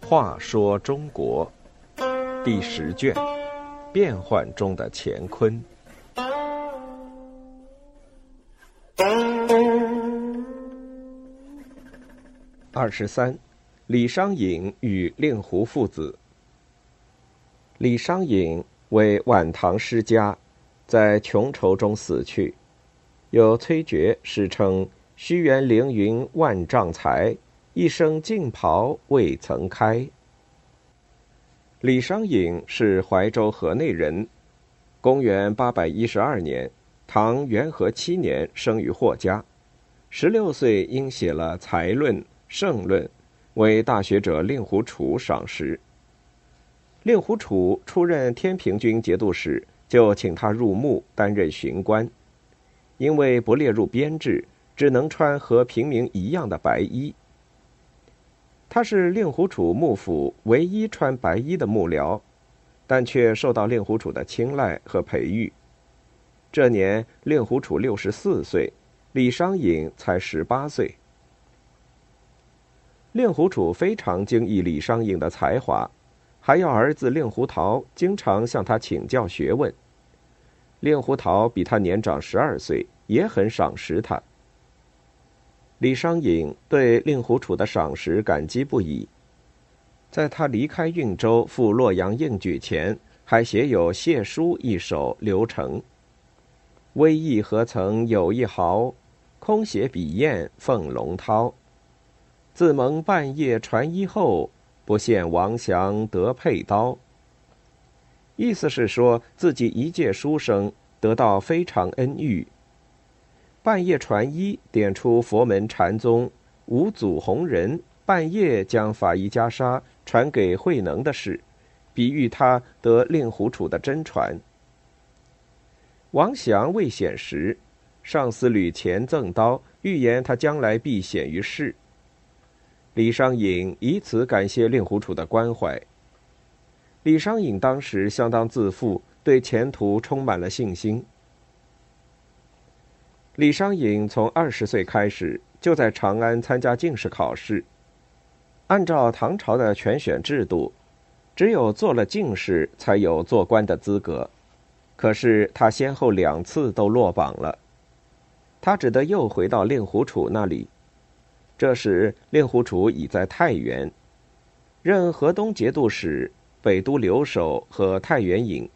话说中国第十卷：变幻中的乾坤。二十三，李商隐与令狐父子。李商隐为晚唐诗家，在穷愁中死去。有崔珏诗称：“虚园凌云万丈才，一生劲袍未曾开。”李商隐是怀州河内人，公元八百一十二年，唐元和七年生于霍家。十六岁应写了《才论》《圣论》，为大学者令狐楚赏识。令狐楚出任天平军节度使，就请他入幕担任巡官。因为不列入编制，只能穿和平民一样的白衣。他是令狐楚幕府唯一穿白衣的幕僚，但却受到令狐楚的青睐和培育。这年，令狐楚六十四岁，李商隐才十八岁。令狐楚非常惊异李商隐的才华，还要儿子令狐桃经常向他请教学问。令狐桃比他年长十二岁，也很赏识他。李商隐对令狐楚的赏识感激不已，在他离开运州赴洛阳应举前，还写有谢书一首留成：“威意何曾有一毫，空写笔砚凤龙涛。自蒙半夜传衣后，不羡王祥得佩刀。”意思是说自己一介书生得到非常恩遇。半夜传衣，点出佛门禅宗五祖弘忍半夜将法衣袈裟传给慧能的事，比喻他得令狐楚的真传。王祥未显时，上司吕虔赠刀，预言他将来必显于世。李商隐以此感谢令狐楚的关怀。李商隐当时相当自负，对前途充满了信心。李商隐从二十岁开始就在长安参加进士考试。按照唐朝的全选制度，只有做了进士才有做官的资格。可是他先后两次都落榜了，他只得又回到令狐楚那里。这时令狐楚已在太原，任河东节度使。北都留守和太原尹，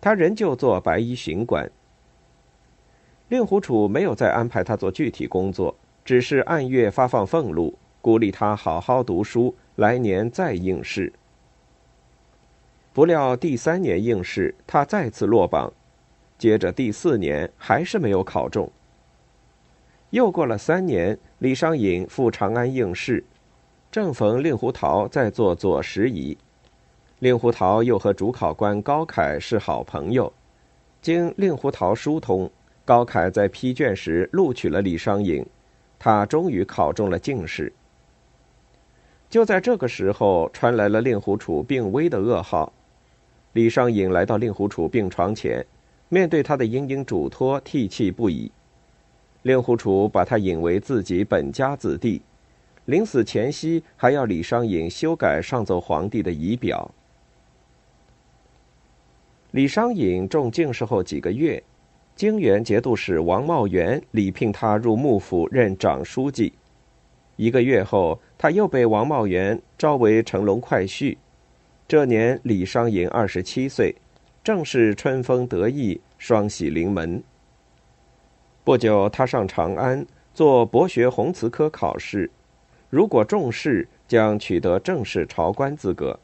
他仍旧做白衣巡管。令狐楚没有再安排他做具体工作，只是按月发放俸禄，鼓励他好好读书，来年再应试。不料第三年应试，他再次落榜，接着第四年还是没有考中。又过了三年，李商隐赴长安应试，正逢令狐桃在做左拾遗。令狐桃又和主考官高凯是好朋友，经令狐桃疏通，高凯在批卷时录取了李商隐，他终于考中了进士。就在这个时候，传来了令狐楚病危的噩耗。李商隐来到令狐楚病床前，面对他的殷殷嘱托，涕泣不已。令狐楚把他引为自己本家子弟，临死前夕还要李商隐修改上奏皇帝的仪表。李商隐中进士后几个月，泾原节度使王茂元礼聘他入幕府任长书记。一个月后，他又被王茂元招为乘龙快婿。这年，李商隐二十七岁，正是春风得意、双喜临门。不久，他上长安做博学鸿词科考试，如果中试，将取得正式朝官资格。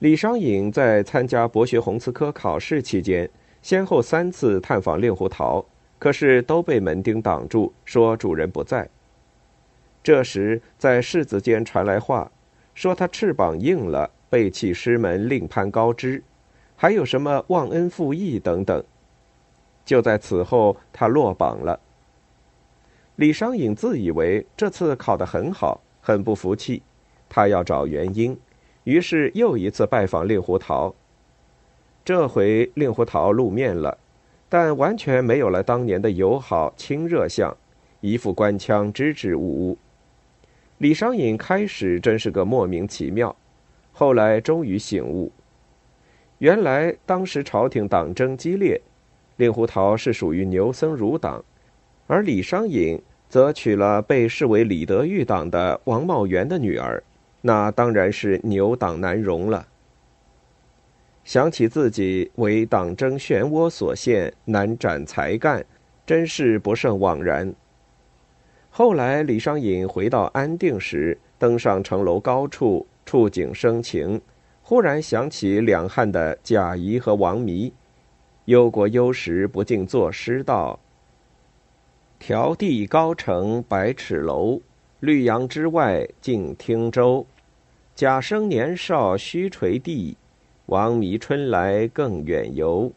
李商隐在参加博学鸿词科考试期间，先后三次探访令狐桃，可是都被门丁挡住，说主人不在。这时，在世子间传来话，说他翅膀硬了，背弃师门，另攀高枝，还有什么忘恩负义等等。就在此后，他落榜了。李商隐自以为这次考得很好，很不服气，他要找原因。于是又一次拜访令狐桃。这回令狐桃露面了，但完全没有了当年的友好亲热相，一副官腔，支支吾吾。李商隐开始真是个莫名其妙，后来终于醒悟，原来当时朝廷党争激烈，令狐桃是属于牛僧孺党，而李商隐则娶了被视为李德裕党的王茂元的女儿，那当然是牛党难容了。想起自己为党争漩涡所陷，难展才干，真是不胜枉然。后来李商隐回到安定时，登上城楼高处，触景生情，忽然想起两汉的贾谊和王弥，忧国忧时，不禁作诗道：“迢递高城百尺楼，绿杨之外尽汀洲。贾生年少须垂地。”王弥春来更远游，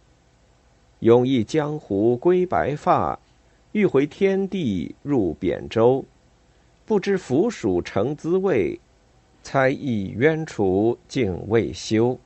永忆江湖归白发，欲回天地入扁舟。不知腐鼠成滋味，猜意冤楚竟未休。